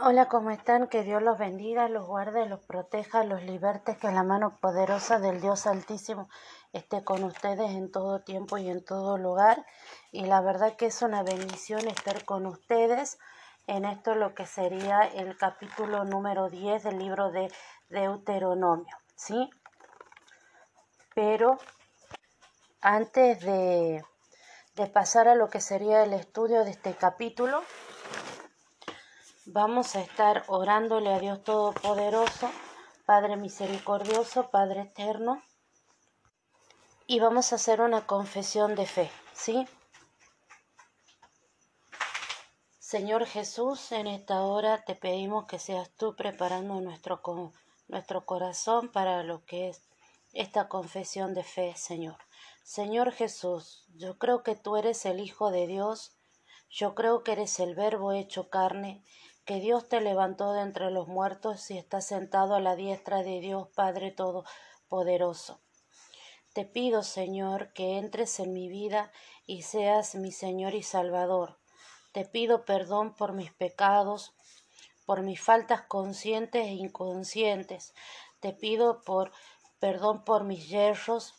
Hola, ¿cómo están? Que Dios los bendiga, los guarde, los proteja, los liberte, que la mano poderosa del Dios Altísimo esté con ustedes en todo tiempo y en todo lugar. Y la verdad que es una bendición estar con ustedes en esto lo que sería el capítulo número 10 del libro de Deuteronomio, ¿sí? Pero antes de, de pasar a lo que sería el estudio de este capítulo, Vamos a estar orándole a Dios Todopoderoso, Padre Misericordioso, Padre Eterno, y vamos a hacer una confesión de fe, ¿sí? Señor Jesús, en esta hora te pedimos que seas tú preparando nuestro, nuestro corazón para lo que es esta confesión de fe, Señor. Señor Jesús, yo creo que tú eres el Hijo de Dios, yo creo que eres el Verbo hecho carne, que Dios te levantó de entre los muertos y estás sentado a la diestra de Dios Padre Todopoderoso. Te pido, Señor, que entres en mi vida y seas mi Señor y Salvador. Te pido perdón por mis pecados, por mis faltas conscientes e inconscientes. Te pido por perdón por mis yerros,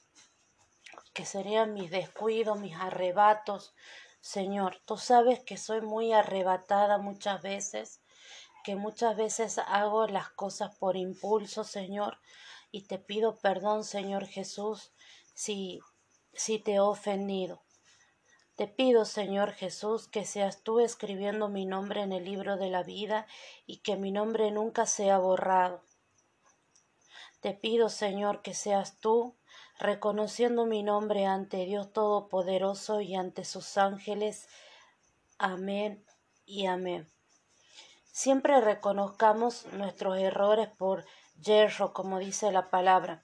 que serían mis descuidos, mis arrebatos, Señor, tú sabes que soy muy arrebatada muchas veces, que muchas veces hago las cosas por impulso, Señor, y te pido perdón, Señor Jesús, si, si te he ofendido. Te pido, Señor Jesús, que seas tú escribiendo mi nombre en el libro de la vida y que mi nombre nunca sea borrado. Te pido, Señor, que seas tú reconociendo mi nombre ante Dios Todopoderoso y ante sus ángeles. Amén y amén. Siempre reconozcamos nuestros errores por yerro, como dice la palabra,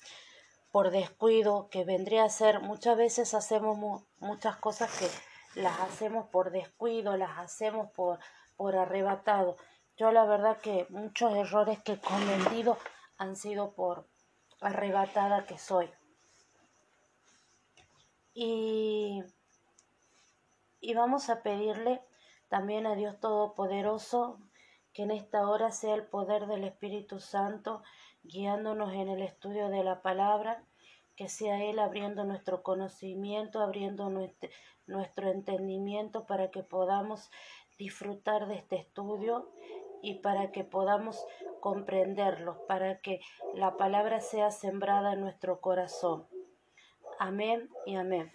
por descuido, que vendría a ser, muchas veces hacemos muchas cosas que las hacemos por descuido, las hacemos por, por arrebatado. Yo la verdad que muchos errores que he cometido han sido por arrebatada que soy. Y, y vamos a pedirle también a Dios Todopoderoso que en esta hora sea el poder del Espíritu Santo guiándonos en el estudio de la palabra, que sea Él abriendo nuestro conocimiento, abriendo nuestro, nuestro entendimiento para que podamos disfrutar de este estudio y para que podamos comprenderlo, para que la palabra sea sembrada en nuestro corazón. Amén y amén.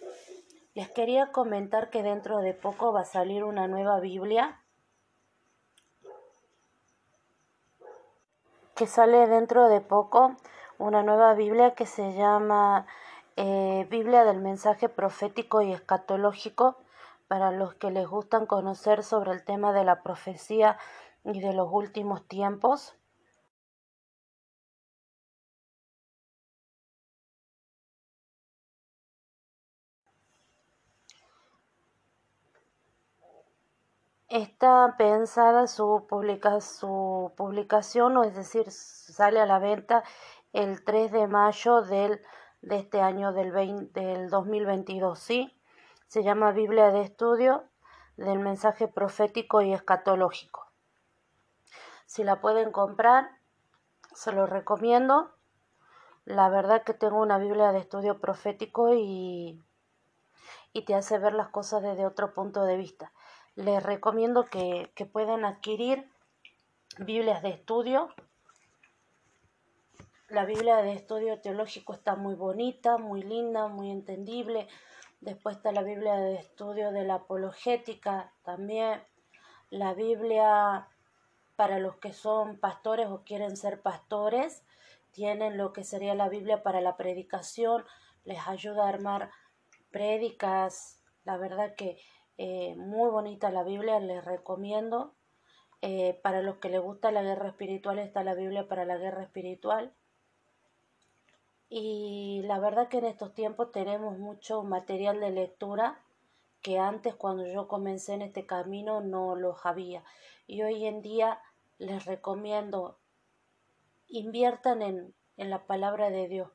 Les quería comentar que dentro de poco va a salir una nueva Biblia que sale dentro de poco una nueva Biblia que se llama eh, Biblia del mensaje profético y escatológico para los que les gustan conocer sobre el tema de la profecía y de los últimos tiempos. Está pensada su, publica, su publicación, o es decir, sale a la venta el 3 de mayo del, de este año del, 20, del 2022, ¿sí? Se llama Biblia de Estudio del Mensaje Profético y Escatológico. Si la pueden comprar, se lo recomiendo. La verdad que tengo una Biblia de estudio profético y, y te hace ver las cosas desde otro punto de vista les recomiendo que, que puedan adquirir Biblias de estudio. La Biblia de estudio teológico está muy bonita, muy linda, muy entendible. Después está la Biblia de estudio de la apologética también. La Biblia para los que son pastores o quieren ser pastores. Tienen lo que sería la Biblia para la predicación. Les ayuda a armar prédicas. La verdad que eh, muy bonita la Biblia, les recomiendo. Eh, para los que les gusta la guerra espiritual está la Biblia para la guerra espiritual. Y la verdad que en estos tiempos tenemos mucho material de lectura que antes cuando yo comencé en este camino no los había. Y hoy en día les recomiendo inviertan en, en la palabra de Dios.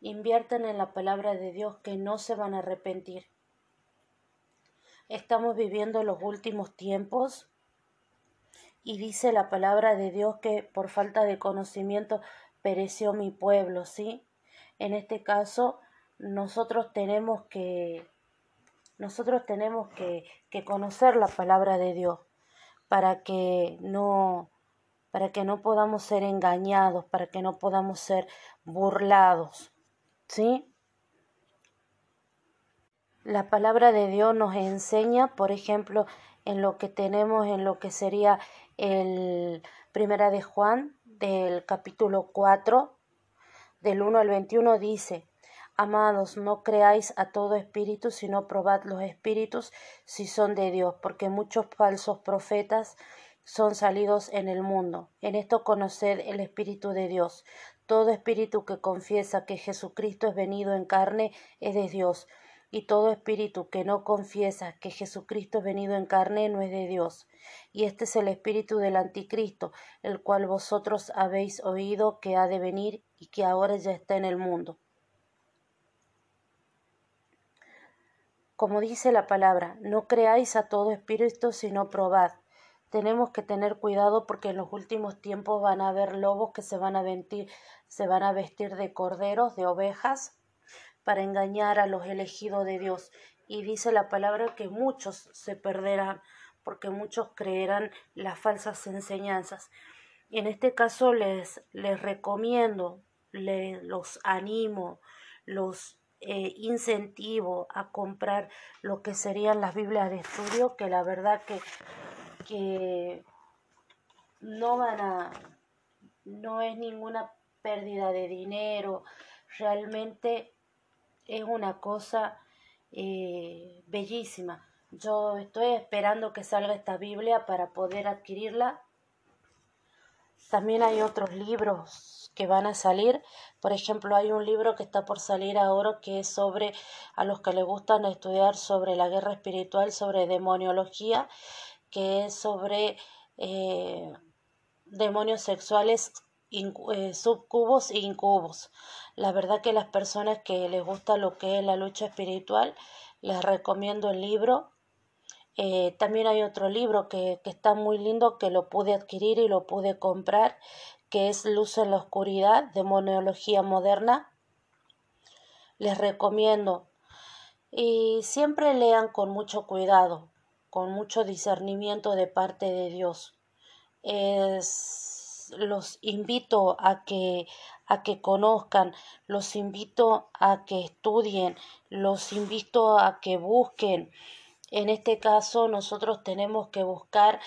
Inviertan en la palabra de Dios que no se van a arrepentir. Estamos viviendo los últimos tiempos Y dice la palabra de Dios que por falta de conocimiento pereció mi pueblo, ¿sí? En este caso, nosotros tenemos que nosotros tenemos que, que conocer la palabra de Dios para que no para que no podamos ser engañados, para que no podamos ser burlados. ¿Sí? La palabra de Dios nos enseña, por ejemplo, en lo que tenemos, en lo que sería el Primera de Juan, del capítulo 4, del 1 al 21, dice, Amados, no creáis a todo espíritu, sino probad los espíritus si son de Dios, porque muchos falsos profetas son salidos en el mundo. En esto conoced el Espíritu de Dios. Todo espíritu que confiesa que Jesucristo es venido en carne es de Dios, y todo espíritu que no confiesa que Jesucristo es venido en carne no es de Dios. Y este es el espíritu del anticristo, el cual vosotros habéis oído que ha de venir y que ahora ya está en el mundo. Como dice la palabra, no creáis a todo espíritu, sino probad tenemos que tener cuidado porque en los últimos tiempos van a haber lobos que se van a vestir, se van a vestir de corderos, de ovejas, para engañar a los elegidos de Dios. Y dice la palabra que muchos se perderán porque muchos creerán las falsas enseñanzas. En este caso les, les recomiendo, les, los animo, los eh, incentivo a comprar lo que serían las Biblias de estudio, que la verdad que que no van a, no es ninguna pérdida de dinero, realmente es una cosa eh, bellísima. Yo estoy esperando que salga esta Biblia para poder adquirirla. También hay otros libros que van a salir. Por ejemplo, hay un libro que está por salir ahora que es sobre, a los que les gustan estudiar sobre la guerra espiritual, sobre demoniología que es sobre eh, demonios sexuales eh, subcubos e incubos. La verdad que las personas que les gusta lo que es la lucha espiritual, les recomiendo el libro. Eh, también hay otro libro que, que está muy lindo que lo pude adquirir y lo pude comprar, que es Luz en la Oscuridad, Demonología Moderna. Les recomiendo. Y siempre lean con mucho cuidado, con mucho discernimiento de parte de Dios. Es, los invito a que a que conozcan, los invito a que estudien, los invito a que busquen. En este caso nosotros tenemos que buscar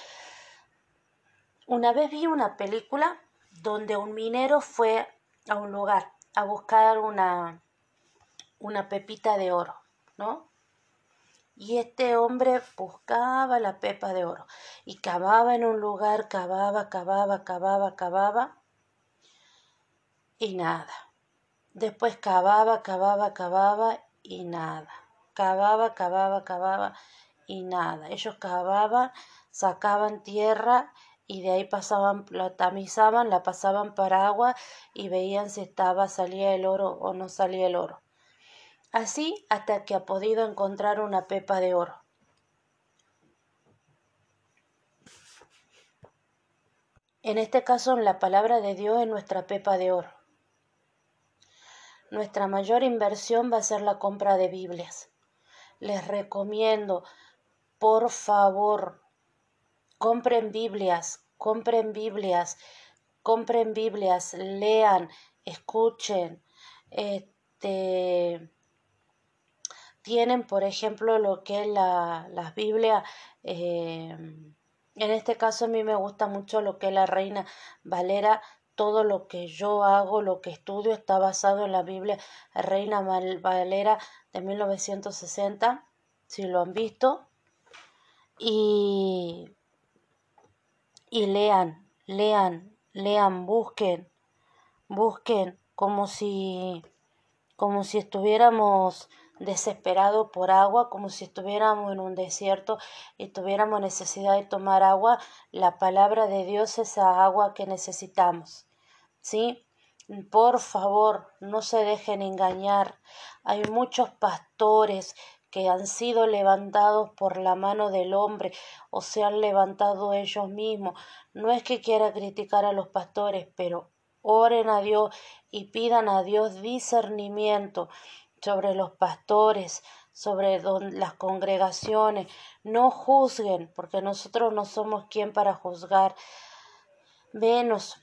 una vez vi una película donde un minero fue a un lugar a buscar una una pepita de oro, ¿no? Y este hombre buscaba la pepa de oro y cavaba en un lugar, cavaba, cavaba, cavaba, cavaba y nada. Después cavaba, cavaba, cavaba y nada. Cavaba, cavaba, cavaba y nada. Ellos cavaban, sacaban tierra y de ahí pasaban, la tamizaban, la pasaban para agua y veían si estaba, salía el oro o no salía el oro así hasta que ha podido encontrar una pepa de oro. En este caso, la palabra de Dios es nuestra pepa de oro. Nuestra mayor inversión va a ser la compra de Biblias. Les recomiendo, por favor, compren Biblias, compren Biblias, compren Biblias, lean, escuchen, este, tienen, por ejemplo, lo que es la, las Biblias. Eh, en este caso a mí me gusta mucho lo que es la Reina Valera. Todo lo que yo hago, lo que estudio, está basado en la Biblia Reina Valera de 1960, si lo han visto. Y, y lean, lean, lean, busquen, busquen como si, como si estuviéramos desesperado por agua, como si estuviéramos en un desierto y tuviéramos necesidad de tomar agua, la palabra de Dios es esa agua que necesitamos. ¿Sí? Por favor, no se dejen engañar. Hay muchos pastores que han sido levantados por la mano del hombre o se han levantado ellos mismos. No es que quiera criticar a los pastores, pero oren a Dios y pidan a Dios discernimiento sobre los pastores, sobre las congregaciones. No juzguen, porque nosotros no somos quien para juzgar, menos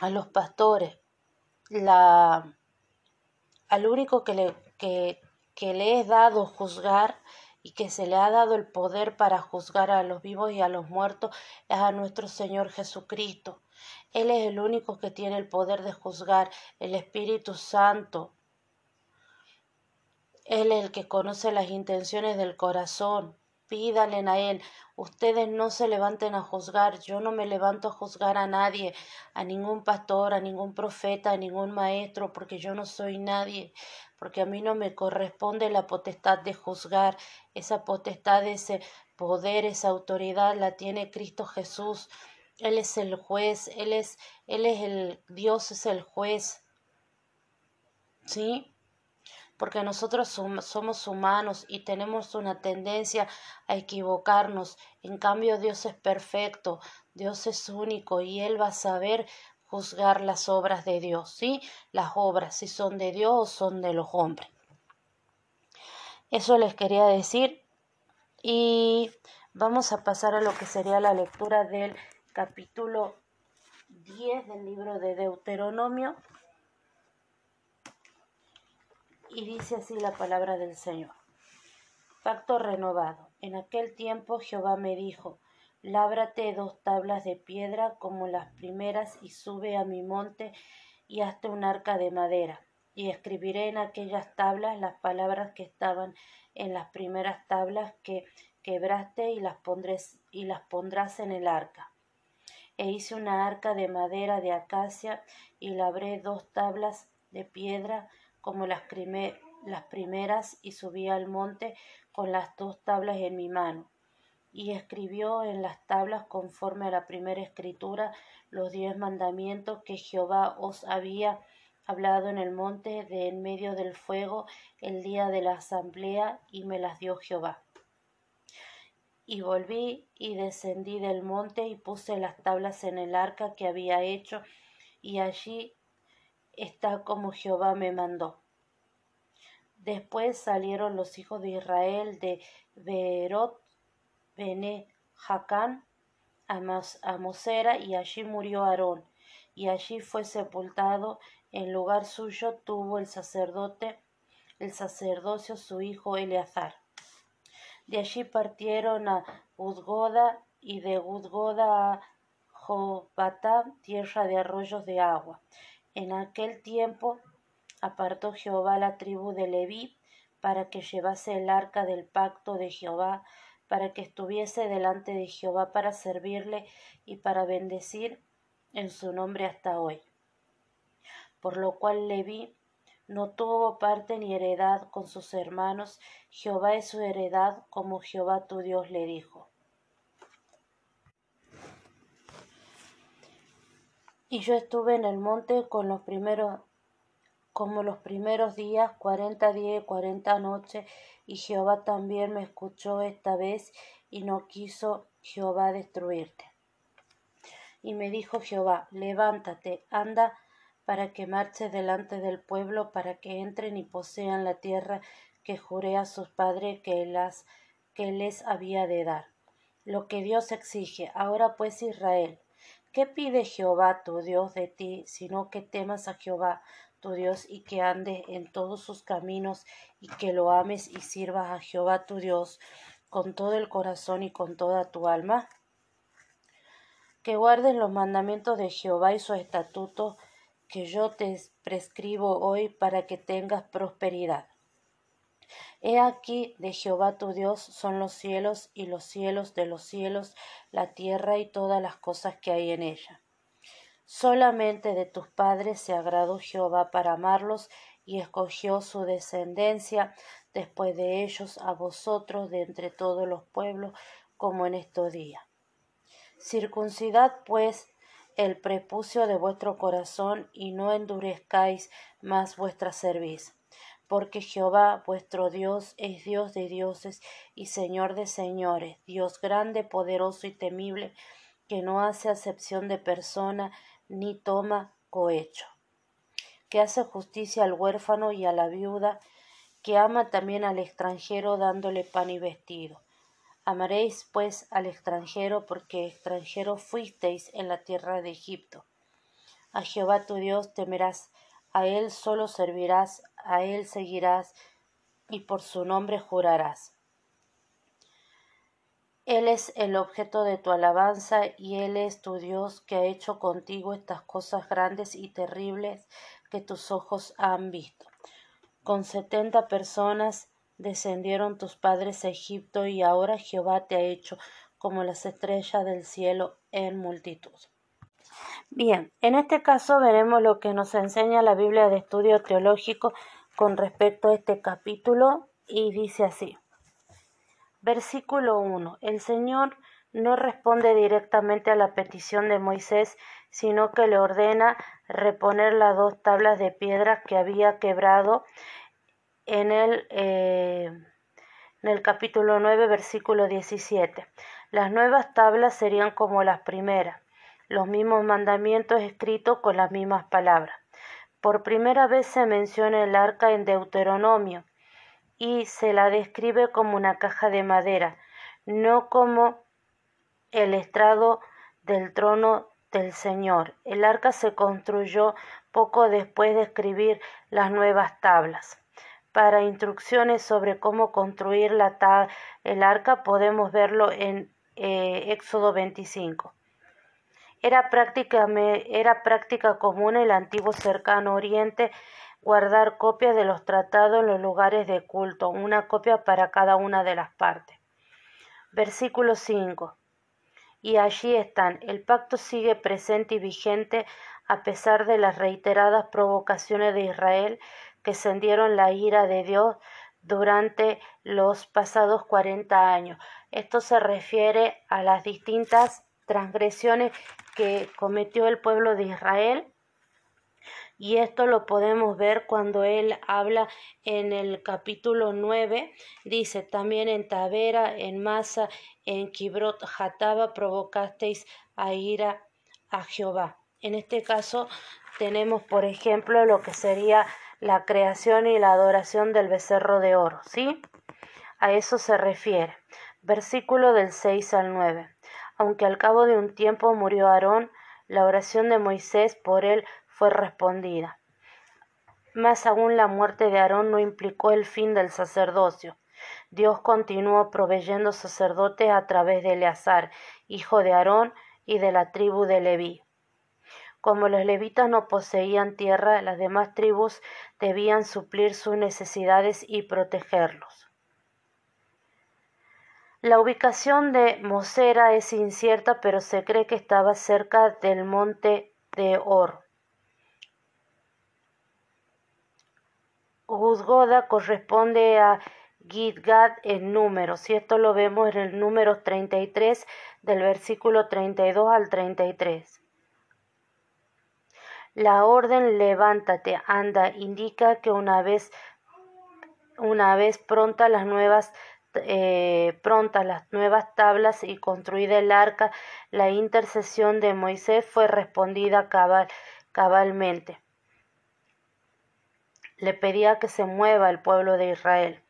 a los pastores. La, al único que le, que, que le es dado juzgar y que se le ha dado el poder para juzgar a los vivos y a los muertos es a nuestro Señor Jesucristo. Él es el único que tiene el poder de juzgar, el Espíritu Santo. Él es el que conoce las intenciones del corazón. Pídalen a Él. Ustedes no se levanten a juzgar. Yo no me levanto a juzgar a nadie, a ningún pastor, a ningún profeta, a ningún maestro, porque yo no soy nadie, porque a mí no me corresponde la potestad de juzgar. Esa potestad, ese poder, esa autoridad la tiene Cristo Jesús. Él es el juez, Él es, Él es el Dios, es el juez. ¿Sí? Porque nosotros somos humanos y tenemos una tendencia a equivocarnos. En cambio, Dios es perfecto, Dios es único y Él va a saber juzgar las obras de Dios, ¿sí? Las obras, si son de Dios o son de los hombres. Eso les quería decir. Y vamos a pasar a lo que sería la lectura del capítulo 10 del libro de Deuteronomio. Y dice así la palabra del Señor. Pacto renovado. En aquel tiempo Jehová me dijo, Lábrate dos tablas de piedra como las primeras y sube a mi monte y hazte un arca de madera. Y escribiré en aquellas tablas las palabras que estaban en las primeras tablas que quebraste y las, y las pondrás en el arca e hice una arca de madera de acacia y labré dos tablas de piedra como las, primeras y subí al monte con las dos tablas en mi mano. Y escribió en las tablas conforme a la primera escritura los diez mandamientos que Jehová os había hablado en el monte de en medio del fuego el día de la asamblea y me las dio Jehová. Y volví y descendí del monte y puse las tablas en el arca que había hecho, y allí está como Jehová me mandó. Después salieron los hijos de Israel de Beerot, Bene, Jacán, a Mosera, y allí murió Aarón, y allí fue sepultado. En lugar suyo tuvo el sacerdote, el sacerdocio su hijo Eleazar. De allí partieron a Udgoda y de Udgoda a Jobatá, tierra de arroyos de agua. En aquel tiempo apartó Jehová la tribu de Leví para que llevase el arca del pacto de Jehová, para que estuviese delante de Jehová para servirle y para bendecir en su nombre hasta hoy. Por lo cual Leví no tuvo parte ni heredad con sus hermanos, Jehová es su heredad, como Jehová tu Dios le dijo. Y yo estuve en el monte con los primeros, como los primeros días, cuarenta días y cuarenta noches, y Jehová también me escuchó esta vez, y no quiso Jehová destruirte. Y me dijo Jehová, levántate, anda, para que marche delante del pueblo, para que entren y posean la tierra que juré a sus padres que, que les había de dar. Lo que Dios exige. Ahora pues Israel, ¿qué pide Jehová tu Dios de ti, sino que temas a Jehová tu Dios y que andes en todos sus caminos y que lo ames y sirvas a Jehová tu Dios con todo el corazón y con toda tu alma? Que guardes los mandamientos de Jehová y sus estatutos que yo te prescribo hoy para que tengas prosperidad. He aquí de Jehová tu Dios son los cielos y los cielos de los cielos, la tierra y todas las cosas que hay en ella. Solamente de tus padres se agradó Jehová para amarlos y escogió su descendencia después de ellos a vosotros de entre todos los pueblos como en estos días. Circuncidad pues el prepucio de vuestro corazón y no endurezcáis más vuestra cerviz, porque Jehová vuestro Dios es Dios de dioses y Señor de señores, Dios grande, poderoso y temible, que no hace acepción de persona ni toma cohecho, que hace justicia al huérfano y a la viuda, que ama también al extranjero dándole pan y vestido. Amaréis pues al extranjero porque extranjero fuisteis en la tierra de Egipto. A Jehová tu Dios temerás, a él solo servirás, a él seguirás y por su nombre jurarás. Él es el objeto de tu alabanza y Él es tu Dios que ha hecho contigo estas cosas grandes y terribles que tus ojos han visto. Con setenta personas descendieron tus padres a Egipto y ahora Jehová te ha hecho como las estrellas del cielo en multitud. Bien, en este caso veremos lo que nos enseña la Biblia de Estudio Teológico con respecto a este capítulo y dice así. Versículo 1. El Señor no responde directamente a la petición de Moisés, sino que le ordena reponer las dos tablas de piedra que había quebrado en el, eh, en el capítulo 9, versículo 17. Las nuevas tablas serían como las primeras, los mismos mandamientos escritos con las mismas palabras. Por primera vez se menciona el arca en Deuteronomio y se la describe como una caja de madera, no como el estrado del trono del Señor. El arca se construyó poco después de escribir las nuevas tablas. Para instrucciones sobre cómo construir la el arca podemos verlo en eh, Éxodo 25. Era práctica, era práctica común en el antiguo cercano oriente guardar copias de los tratados en los lugares de culto, una copia para cada una de las partes. Versículo 5. Y allí están. El pacto sigue presente y vigente a pesar de las reiteradas provocaciones de Israel que encendieron la ira de Dios durante los pasados cuarenta años. Esto se refiere a las distintas transgresiones que cometió el pueblo de Israel y esto lo podemos ver cuando él habla en el capítulo 9, dice también en Tavera, en Masa, en Kibrot Jataba provocasteis a ira a Jehová. En este caso tenemos, por ejemplo, lo que sería la creación y la adoración del becerro de oro, ¿sí? A eso se refiere. Versículo del 6 al 9. Aunque al cabo de un tiempo murió Aarón, la oración de Moisés por él fue respondida. Más aún la muerte de Aarón no implicó el fin del sacerdocio. Dios continuó proveyendo sacerdotes a través de Eleazar, hijo de Aarón y de la tribu de Leví. Como los levitas no poseían tierra, las demás tribus debían suplir sus necesidades y protegerlos. La ubicación de Mosera es incierta, pero se cree que estaba cerca del monte de Or. Guzgoda corresponde a Gidgad en números, y esto lo vemos en el número 33 del versículo 32 al 33. La orden levántate, anda, indica que una vez, una vez pronta las nuevas eh, prontas las nuevas tablas y construida el arca, la intercesión de Moisés fue respondida cabal, cabalmente le pedía que se mueva el pueblo de Israel.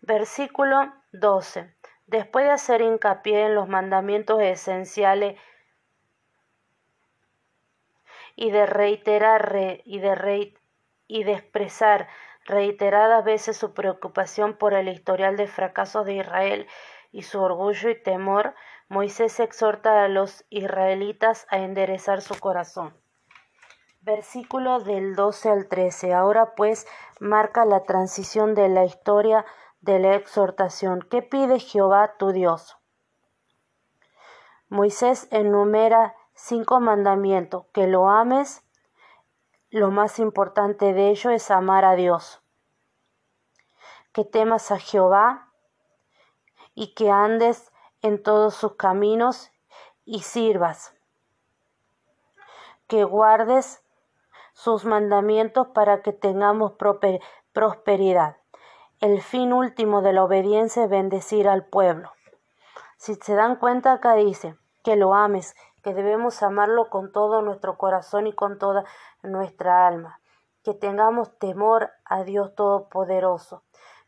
Versículo 12. Después de hacer hincapié en los mandamientos esenciales y de reiterar y de, y de expresar reiteradas veces su preocupación por el historial de fracasos de Israel y su orgullo y temor, Moisés exhorta a los israelitas a enderezar su corazón. Versículo del 12 al 13. Ahora pues marca la transición de la historia de la exhortación. ¿Qué pide Jehová tu Dios? Moisés enumera cinco mandamientos. Que lo ames. Lo más importante de ello es amar a Dios. Que temas a Jehová y que andes en todos sus caminos y sirvas. Que guardes sus mandamientos para que tengamos prosperidad. El fin último de la obediencia es bendecir al pueblo. Si se dan cuenta acá dice que lo ames, que debemos amarlo con todo nuestro corazón y con toda nuestra alma, que tengamos temor a Dios Todopoderoso,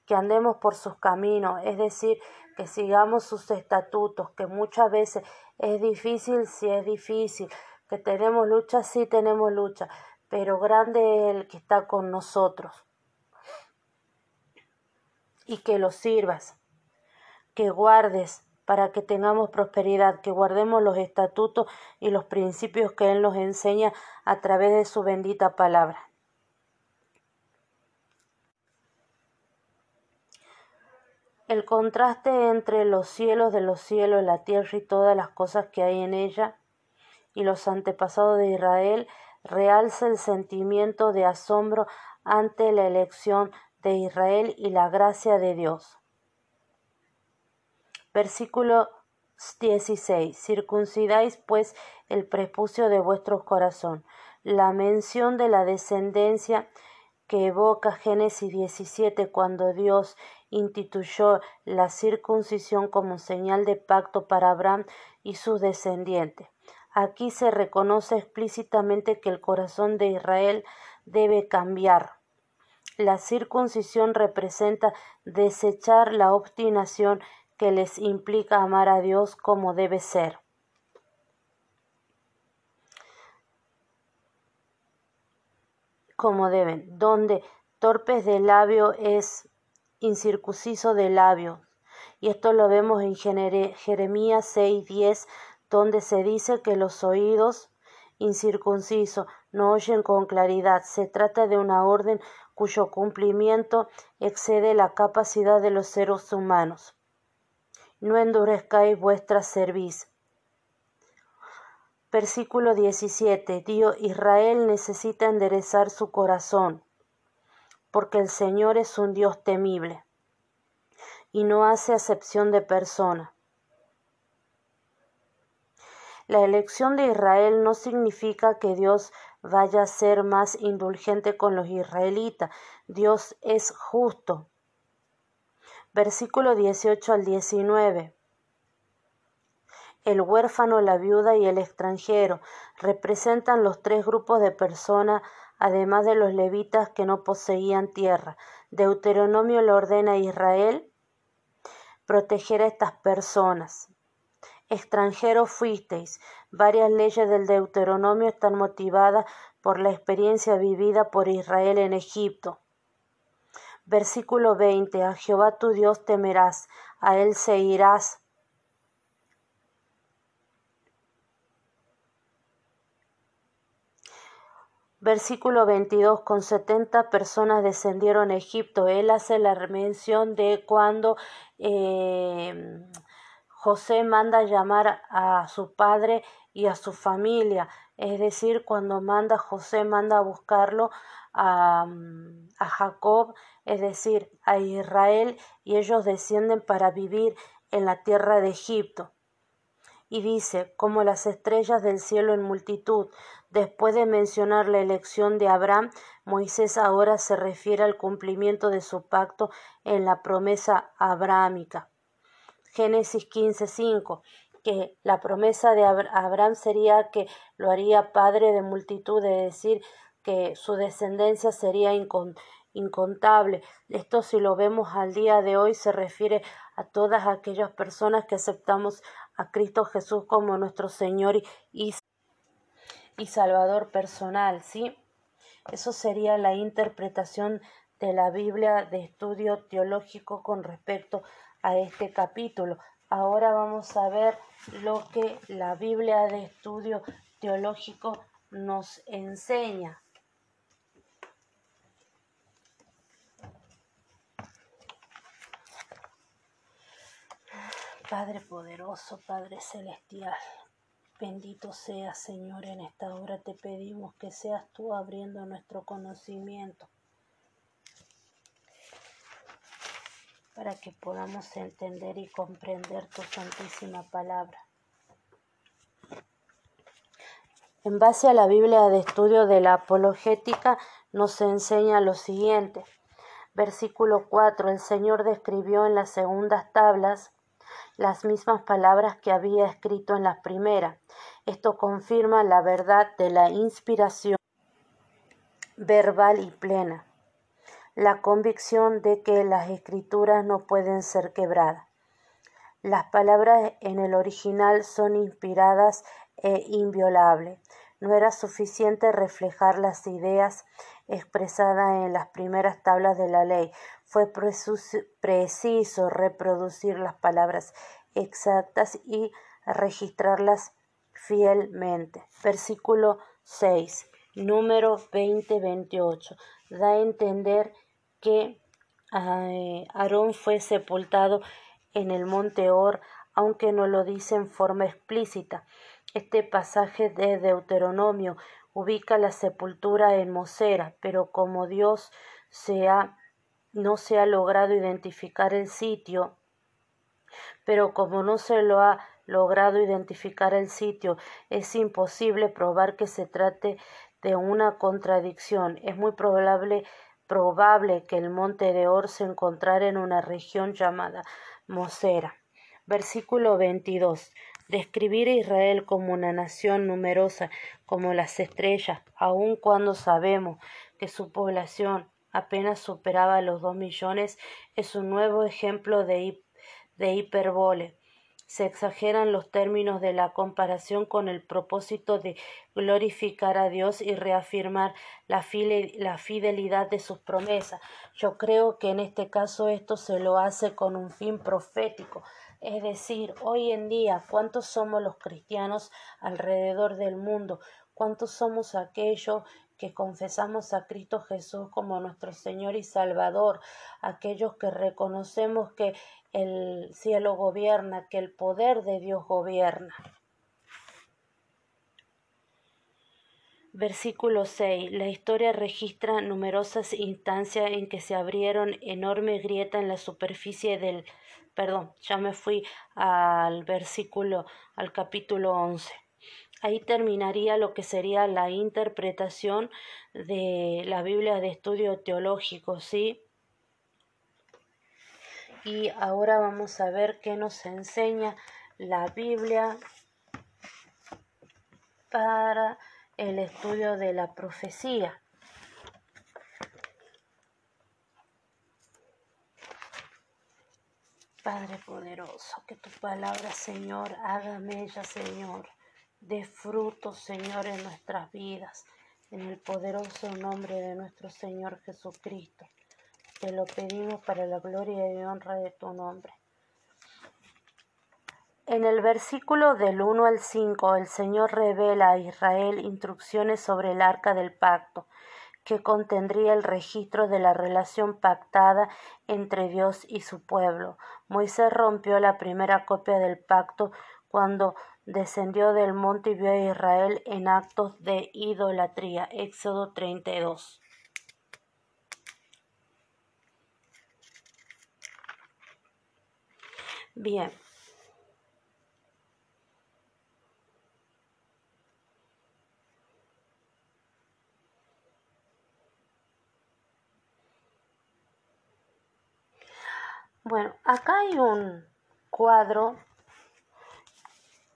que andemos por sus caminos, es decir, que sigamos sus estatutos, que muchas veces es difícil, si es difícil, que tenemos lucha, sí tenemos lucha, pero grande es el que está con nosotros. Y que lo sirvas, que guardes para que tengamos prosperidad, que guardemos los estatutos y los principios que Él nos enseña a través de su bendita palabra. El contraste entre los cielos de los cielos, la tierra y todas las cosas que hay en ella y los antepasados de Israel realza el sentimiento de asombro ante la elección de Israel y la gracia de Dios. Versículo 16. Circuncidáis pues el prepucio de vuestro corazón. La mención de la descendencia que evoca Génesis 17 cuando Dios instituyó la circuncisión como señal de pacto para Abraham y sus descendientes. Aquí se reconoce explícitamente que el corazón de Israel debe cambiar. La circuncisión representa desechar la obstinación que les implica amar a Dios como debe ser. Como deben, donde torpes de labio es incircunciso de labio. Y esto lo vemos en Jeremías 6:10, donde se dice que los oídos incircuncisos no oyen con claridad. Se trata de una orden cuyo cumplimiento excede la capacidad de los seres humanos. No endurezcáis vuestra cerviz. Versículo 17. Dios Israel necesita enderezar su corazón porque el Señor es un Dios temible y no hace acepción de persona. La elección de Israel no significa que Dios vaya a ser más indulgente con los israelitas. Dios es justo. Versículo 18 al 19. El huérfano, la viuda y el extranjero representan los tres grupos de personas además de los levitas que no poseían tierra. Deuteronomio le ordena a Israel proteger a estas personas. Extranjeros fuisteis. Varias leyes del Deuteronomio están motivadas por la experiencia vivida por Israel en Egipto. Versículo 20. A Jehová tu Dios temerás, a él seguirás Versículo 22. Con setenta personas descendieron a Egipto. Él hace la mención de cuando eh, José manda llamar a su padre y a su familia. Es decir, cuando manda José, manda a buscarlo a, Jacob, es decir, a Israel, y ellos descienden para vivir en la tierra de Egipto y dice, como las estrellas del cielo en multitud. Después de mencionar la elección de Abraham, Moisés ahora se refiere al cumplimiento de su pacto en la promesa abrámica. Génesis 15:5 que la promesa de Abraham sería que lo haría padre de multitud, es decir, que su descendencia sería incontable. Esto si lo vemos al día de hoy se refiere a todas aquellas personas que aceptamos a Cristo Jesús como nuestro Señor y, y Salvador personal, ¿sí? Eso sería la interpretación de la Biblia de estudio teológico con respecto a este capítulo. Ahora vamos a ver lo que la Biblia de estudio teológico nos enseña. Padre poderoso, Padre celestial, bendito seas Señor en esta hora. Te pedimos que seas tú abriendo nuestro conocimiento para que podamos entender y comprender tu santísima palabra. En base a la Biblia de estudio de la apologética nos enseña lo siguiente. Versículo 4. El Señor describió en las segundas tablas las mismas palabras que había escrito en las primeras. Esto confirma la verdad de la inspiración verbal y plena, la convicción de que las escrituras no pueden ser quebradas. Las palabras en el original son inspiradas e inviolables. No era suficiente reflejar las ideas expresadas en las primeras tablas de la ley. Fue preciso reproducir las palabras exactas y registrarlas fielmente. Versículo 6, número 20-28. Da a entender que eh, Aarón fue sepultado en el monte Or, aunque no lo dice en forma explícita. Este pasaje de Deuteronomio ubica la sepultura en Mosera, pero como Dios no se ha logrado identificar el sitio, pero como no se lo ha logrado identificar el sitio, es imposible probar que se trate de una contradicción. Es muy probable, probable que el monte de Or se encontrara en una región llamada Mosera. Versículo 22. Describir a Israel como una nación numerosa como las estrellas, aun cuando sabemos que su población apenas superaba los dos millones, es un nuevo ejemplo de, de hiperbole. Se exageran los términos de la comparación con el propósito de glorificar a Dios y reafirmar la, fidelidad de sus promesas. Yo creo que en este caso esto se lo hace con un fin profético. Es decir, hoy en día, ¿cuántos somos los cristianos alrededor del mundo? ¿Cuántos somos aquellos que confesamos a Cristo Jesús como nuestro Señor y Salvador, aquellos que reconocemos que el cielo gobierna, que el poder de Dios gobierna. Versículo 6. La historia registra numerosas instancias en que se abrieron enormes grietas en la superficie del... Perdón, ya me fui al versículo, al capítulo 11. Ahí terminaría lo que sería la interpretación de la Biblia de estudio teológico, ¿sí? Y ahora vamos a ver qué nos enseña la Biblia para el estudio de la profecía. Padre poderoso, que tu palabra, Señor, hágame ella, Señor de frutos, Señor, en nuestras vidas, en el poderoso nombre de nuestro Señor Jesucristo. Te lo pedimos para la gloria y honra de tu nombre. En el versículo del 1 al 5, el Señor revela a Israel instrucciones sobre el arca del pacto, que contendría el registro de la relación pactada entre Dios y su pueblo. Moisés rompió la primera copia del pacto cuando descendió del monte y vio a Israel en actos de idolatría. Éxodo 32. Bien. Bueno, acá hay un cuadro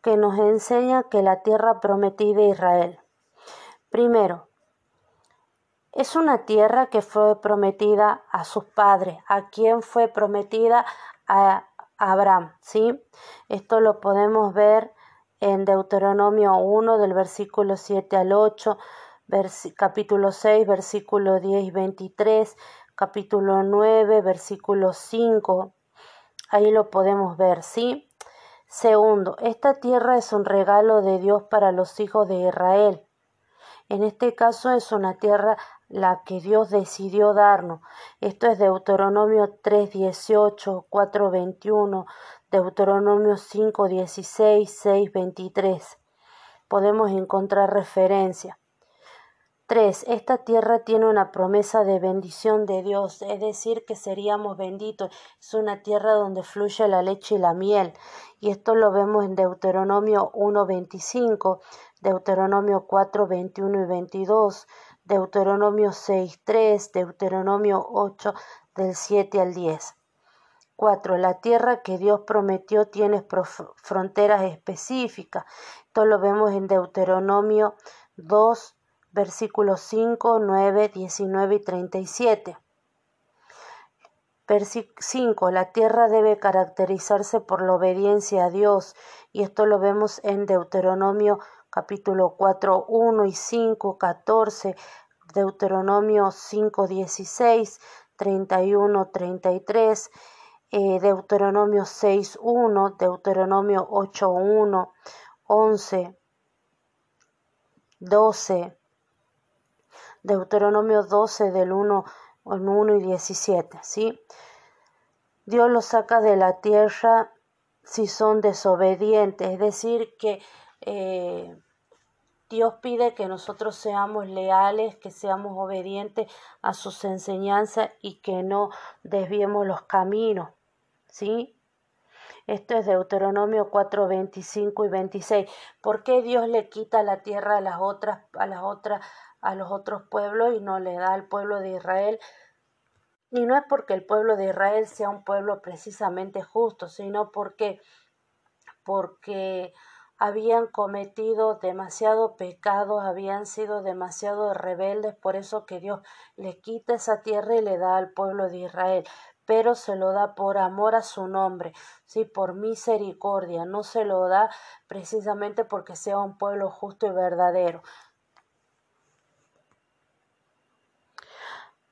que nos enseña que la tierra prometida de Israel. Primero, es una tierra que fue prometida a sus padres. ¿A quién fue prometida? A Abraham, ¿sí? Esto lo podemos ver en Deuteronomio 1 del versículo 7 al 8, capítulo 6, versículo 10 y 23, capítulo 9, versículo 5. Ahí lo podemos ver, ¿sí? Segundo, esta tierra es un regalo de Dios para los hijos de Israel. En este caso es una tierra la que Dios decidió darnos. Esto es Deuteronomio 3.18, 4.21, Deuteronomio 5.16, 6.23. Podemos encontrar referencia. 3. Esta tierra tiene una promesa de bendición de Dios, es decir, que seríamos benditos. Es una tierra donde fluye la leche y la miel. Y esto lo vemos en Deuteronomio 1.25, Deuteronomio 4.21 y 22, Deuteronomio 6.3, Deuteronomio 8, del 7 al 10. 4. La tierra que Dios prometió tiene fronteras específicas. Esto lo vemos en Deuteronomio 2, versículos 5, 9, 19 y 37. 5. La tierra debe caracterizarse por la obediencia a Dios y esto lo vemos en Deuteronomio capítulo 4, 1 y 5, 14, Deuteronomio 5, 16, 31, 33, Deuteronomio 6, 1, Deuteronomio 8, 1, 11, 12, Deuteronomio 12 del 1 en 1 y 17, ¿sí? Dios los saca de la tierra si son desobedientes, es decir, que eh, Dios pide que nosotros seamos leales, que seamos obedientes a sus enseñanzas y que no desviemos los caminos, ¿sí? Esto es Deuteronomio 4, 25 y 26. ¿Por qué Dios le quita la tierra a las otras, a las otras, a los otros pueblos y no le da al pueblo de Israel? Y no es porque el pueblo de Israel sea un pueblo precisamente justo, sino porque, porque habían cometido demasiado pecado, habían sido demasiado rebeldes, por eso que Dios le quita esa tierra y le da al pueblo de Israel, pero se lo da por amor a su nombre, sí, por misericordia, no se lo da precisamente porque sea un pueblo justo y verdadero.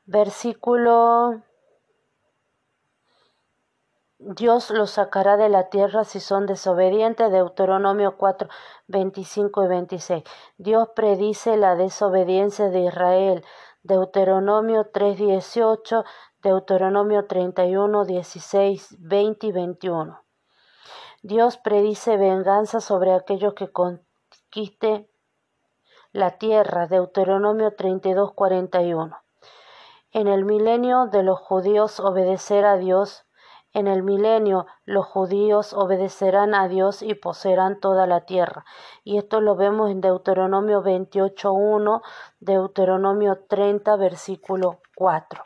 Versículo Dios los sacará de la tierra si son desobedientes. Deuteronomio 4, 25 y 26. Dios predice la desobediencia de Israel. Deuteronomio 3, 18, Deuteronomio 31, 16, 20 y 21. Dios predice venganza sobre aquellos que conquisten la tierra. Deuteronomio 32, 41. En el milenio de los judíos obedecer a Dios, en el milenio los judíos obedecerán a Dios y poseerán toda la tierra. Y esto lo vemos en Deuteronomio 28.1, Deuteronomio 30, versículo 4.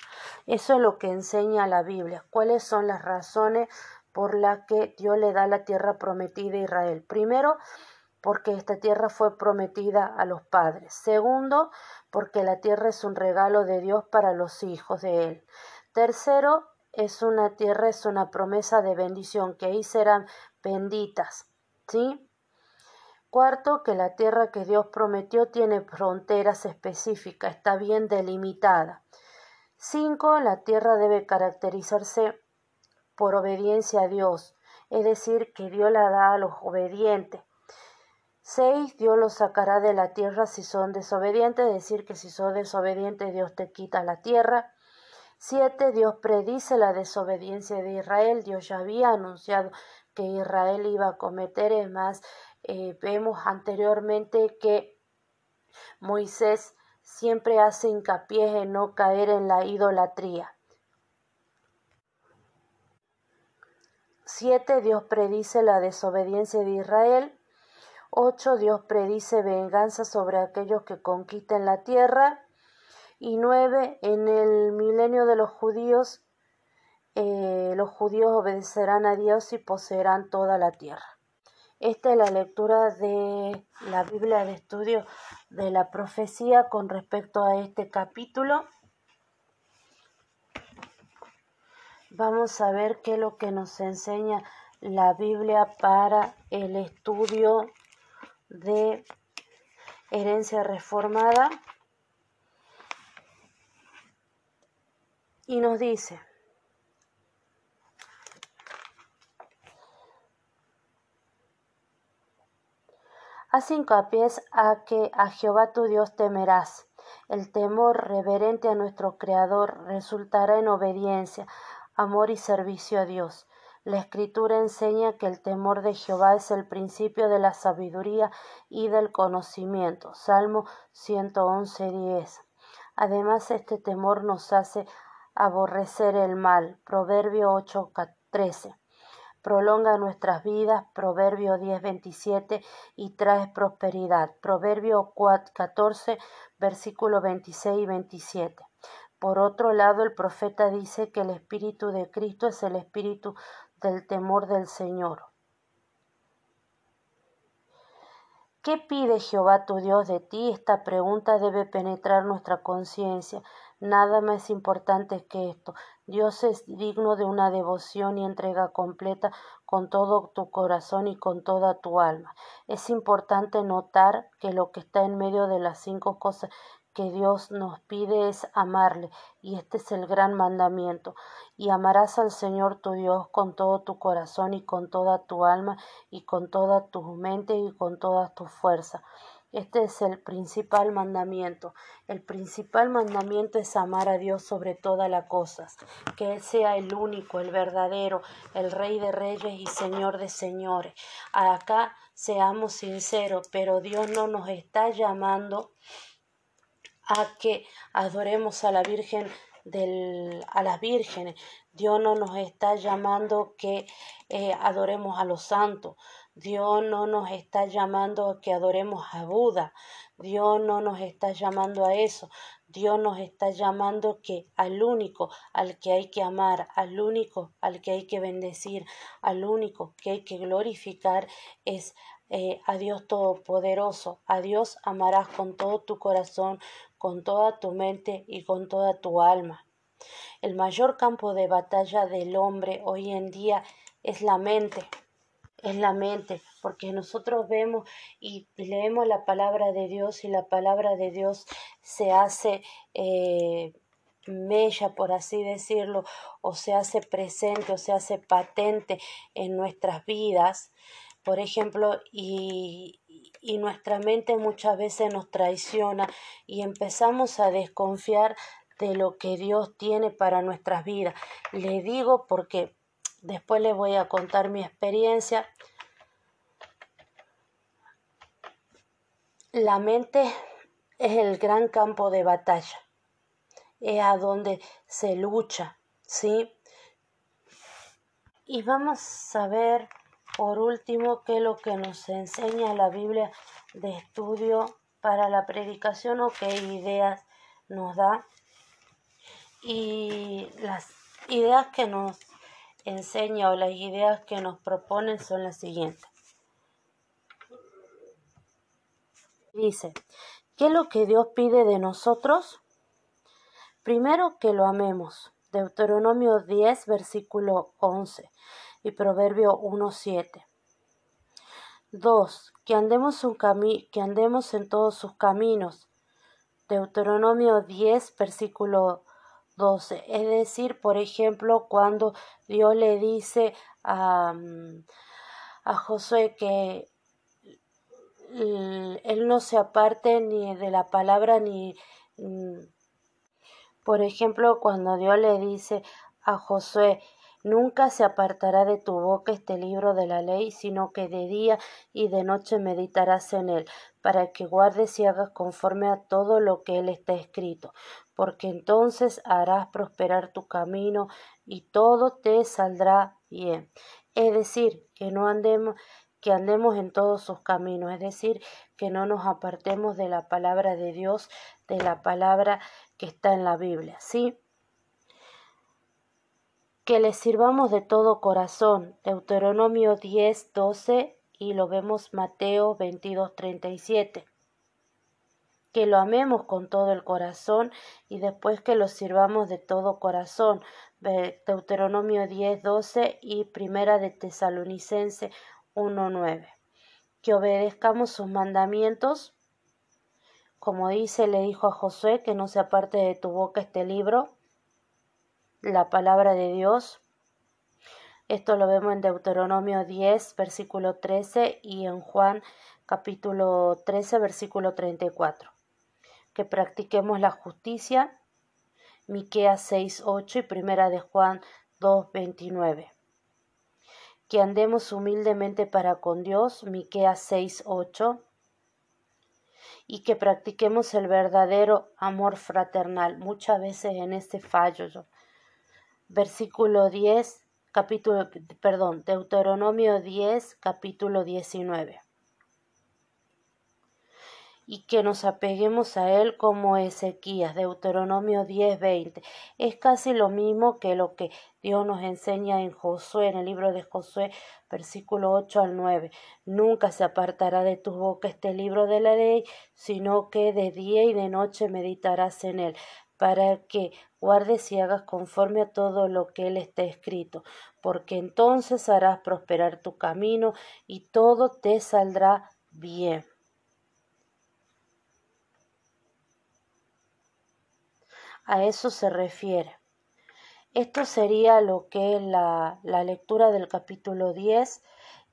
Eso es lo que enseña la Biblia. ¿Cuáles son las razones por las que Dios le da la tierra prometida a Israel? Primero, porque esta tierra fue prometida a los padres. Segundo, porque la tierra es un regalo de Dios para los hijos de Él. Tercero, es una tierra, es una promesa de bendición, que ahí serán benditas. ¿Sí? Cuarto, que la tierra que Dios prometió tiene fronteras específicas, está bien delimitada. Cinco, la tierra debe caracterizarse por obediencia a Dios, es decir, que Dios la da a los obedientes. 6. Dios los sacará de la tierra si son desobedientes, es decir, que si son desobedientes Dios te quita la tierra. 7. Dios predice la desobediencia de Israel. Dios ya había anunciado que Israel iba a cometer. Es más, eh, vemos anteriormente que Moisés siempre hace hincapié en no caer en la idolatría. 7. Dios predice la desobediencia de Israel. 8. Dios predice venganza sobre aquellos que conquisten la tierra. Y 9. En el milenio de los judíos, eh, los judíos obedecerán a Dios y poseerán toda la tierra. Esta es la lectura de la Biblia de estudio de la profecía con respecto a este capítulo. Vamos a ver qué es lo que nos enseña la Biblia para el estudio de herencia reformada y nos dice, Haz hincapié a que a Jehová tu Dios temerás. El temor reverente a nuestro Creador resultará en obediencia, amor y servicio a Dios. La escritura enseña que el temor de Jehová es el principio de la sabiduría y del conocimiento. Salmo 111.10. Además, este temor nos hace aborrecer el mal. Proverbio 8.13. Prolonga nuestras vidas. Proverbio 10.27 y trae prosperidad. Proverbio 14, versículo 26 y 27. Por otro lado, el profeta dice que el espíritu de Cristo es el espíritu del temor del Señor. ¿Qué pide Jehová tu Dios de ti? Esta pregunta debe penetrar nuestra conciencia. Nada más importante que esto. Dios es digno de una devoción y entrega completa con todo tu corazón y con toda tu alma. Es importante notar que lo que está en medio de las cinco cosas que Dios nos pide es amarle, y este es el gran mandamiento. Y amarás al Señor tu Dios con todo tu corazón y con toda tu alma y con toda tu mente y con toda tu fuerza. Este es el principal mandamiento. El principal mandamiento es amar a Dios sobre todas las cosas, que Él sea el único, el verdadero, el Rey de Reyes y Señor de Señores. Acá seamos sinceros, pero Dios no nos está llamando a que adoremos a la Virgen del, a las vírgenes. Dios no nos está llamando que eh, adoremos a los santos. Dios no nos está llamando a que adoremos a Buda. Dios no nos está llamando a eso. Dios nos está llamando que al único al que hay que amar, al único al que hay que bendecir, al único que hay que glorificar es eh, a Dios Todopoderoso. A Dios amarás con todo tu corazón, con toda tu mente y con toda tu alma. El mayor campo de batalla del hombre hoy en día es la mente, es la mente, porque nosotros vemos y leemos la palabra de Dios y la palabra de Dios se hace eh, mella, por así decirlo, o se hace presente o se hace patente en nuestras vidas, por ejemplo, y, y nuestra mente muchas veces nos traiciona y empezamos a desconfiar de lo que Dios tiene para nuestras vidas. Le digo porque después les voy a contar mi experiencia. La mente es el gran campo de batalla, es a donde se lucha, ¿sí? Y vamos a ver por último, ¿qué es lo que nos enseña la Biblia de estudio para la predicación o qué ideas nos da? Y las ideas que nos enseña o las ideas que nos proponen son las siguientes. Dice, ¿qué es lo que Dios pide de nosotros? Primero que lo amemos. Deuteronomio 10, versículo 11 y Proverbio 1.7. 2. Que andemos, un que andemos en todos sus caminos. Deuteronomio 10, versículo 12. Es decir, por ejemplo, cuando Dios le dice a, a Josué que él no se aparte ni de la palabra ni por ejemplo cuando Dios le dice a Josué Nunca se apartará de tu boca este libro de la ley, sino que de día y de noche meditarás en él, para que guardes y hagas conforme a todo lo que él está escrito, porque entonces harás prosperar tu camino y todo te saldrá bien. Es decir, que no andemos que andemos en todos sus caminos, es decir, que no nos apartemos de la palabra de Dios, de la palabra que está en la Biblia, ¿sí? Que le sirvamos de todo corazón. Deuteronomio 10, 12 y lo vemos Mateo 22, 37. Que lo amemos con todo el corazón y después que lo sirvamos de todo corazón. Deuteronomio 10, 12 y Primera de Tesalonicense 1, 9. Que obedezcamos sus mandamientos. Como dice, le dijo a Josué, que no se aparte de tu boca este libro la palabra de Dios. Esto lo vemos en Deuteronomio 10, versículo 13 y en Juan capítulo 13, versículo 34. Que practiquemos la justicia. Miqueas 6, 8 y primera de Juan 2, 29. Que andemos humildemente para con Dios. Miqueas 6, 8 y que practiquemos el verdadero amor fraternal. Muchas veces en este fallo yo versículo 10, capítulo, perdón, Deuteronomio 10, capítulo 19. y que nos apeguemos a él como Ezequías, Deuteronomio 10:20. Es casi lo mismo que lo que Dios nos enseña en Josué, en el libro de Josué, versículo 8 al 9. Nunca se apartará de tu boca este libro de la ley, sino que de día y de noche meditarás en él, para que guardes y hagas conforme a todo lo que él está escrito, porque entonces harás prosperar tu camino y todo te saldrá bien. A eso se refiere. Esto sería lo que es la, lectura del capítulo 10.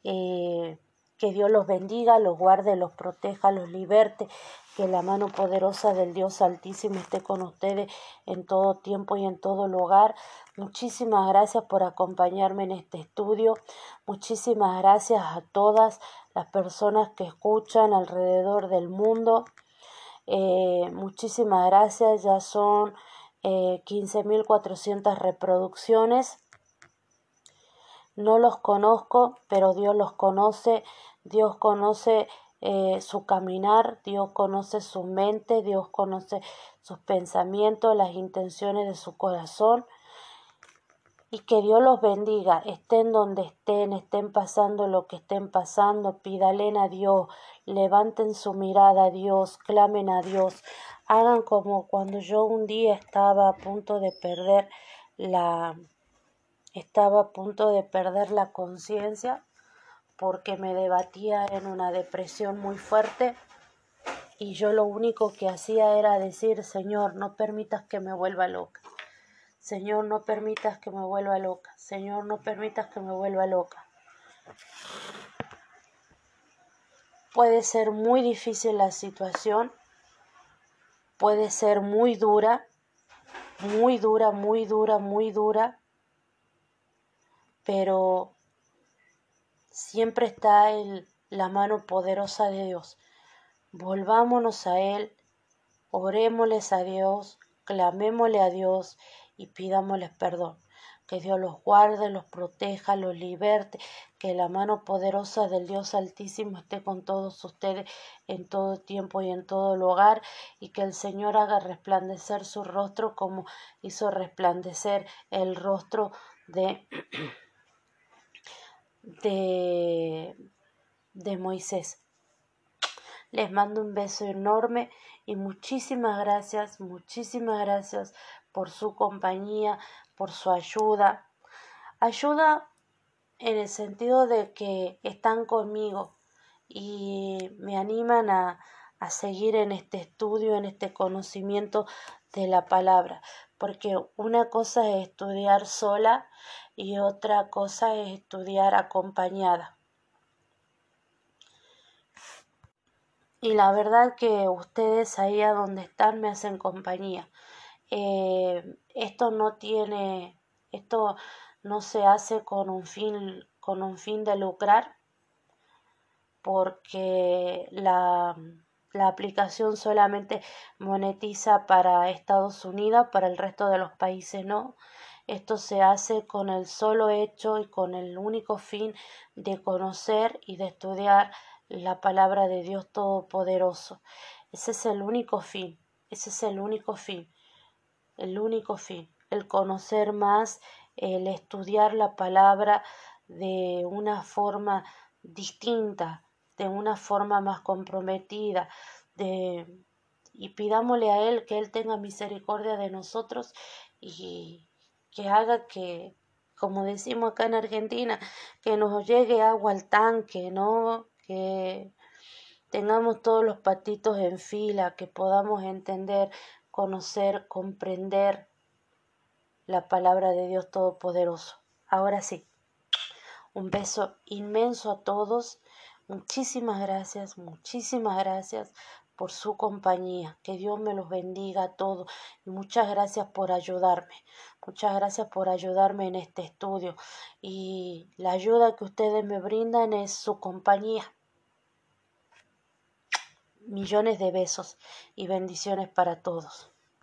Eh, que Dios los bendiga, los guarde, los proteja, los liberte, que la mano poderosa del Dios Altísimo esté con ustedes en todo tiempo y en todo lugar. Muchísimas gracias por acompañarme en este estudio. Muchísimas gracias a todas las personas que escuchan alrededor del mundo. Eh, muchísimas gracias, ya son eh, 15.400 reproducciones. No los conozco, pero Dios los conoce. Dios conoce eh, su caminar, Dios conoce su mente, Dios conoce sus pensamientos, las intenciones de su corazón. Y que Dios los bendiga, estén donde estén, estén pasando lo que estén pasando, pídalen a Dios, levanten su mirada a Dios, clamen a Dios, hagan como cuando yo un día estaba a punto de perder la estaba a punto de perder la conciencia porque me debatía en una depresión muy fuerte y yo lo único que hacía era decir, Señor, no permitas que me vuelva loca. Señor, no permitas que me vuelva loca. Señor, no permitas que me vuelva loca. Puede ser muy difícil la situación, puede ser muy dura, muy dura, muy dura, muy dura, pero siempre está en la mano poderosa de Dios. Volvámonos a Él, orémosles a Dios, clamémosle a Dios y pidámosles perdón. Que Dios los guarde, los proteja, los liberte, que la mano poderosa del Dios Altísimo esté con todos ustedes en todo tiempo y en todo lugar, y que el Señor haga resplandecer su rostro como hizo resplandecer el rostro de, de, de Moisés. Les mando un beso enorme y muchísimas gracias, muchísimas gracias por su compañía, por su ayuda. Ayuda en el sentido de que están conmigo y me animan a, a seguir en este estudio, en este conocimiento de la palabra, porque una cosa es estudiar sola y otra cosa es estudiar acompañada. Y la verdad que ustedes ahí a donde están me hacen compañía. Eh, esto no tiene, esto no se hace con un fin, con un fin de lucrar, porque la, la aplicación solamente monetiza para Estados Unidos, para el resto de los países no. Esto se hace con el solo hecho y con el único fin de conocer y de estudiar la palabra de Dios Todopoderoso. Ese es el único fin, ese es el único fin, el único fin, el conocer más, el estudiar la palabra de una forma distinta, de una forma más comprometida, de, y pidámosle a Él que Él tenga misericordia de nosotros y que haga que, como decimos acá en Argentina, que nos llegue agua al tanque, ¿no? que tengamos todos los patitos en fila, que podamos entender, conocer, comprender la palabra de Dios Todopoderoso. Ahora sí, un beso inmenso a todos. Muchísimas gracias, muchísimas gracias por su compañía. Que Dios me los bendiga a todos. Y muchas gracias por ayudarme. Muchas gracias por ayudarme en este estudio. Y la ayuda que ustedes me brindan es su compañía millones de besos y bendiciones para todos.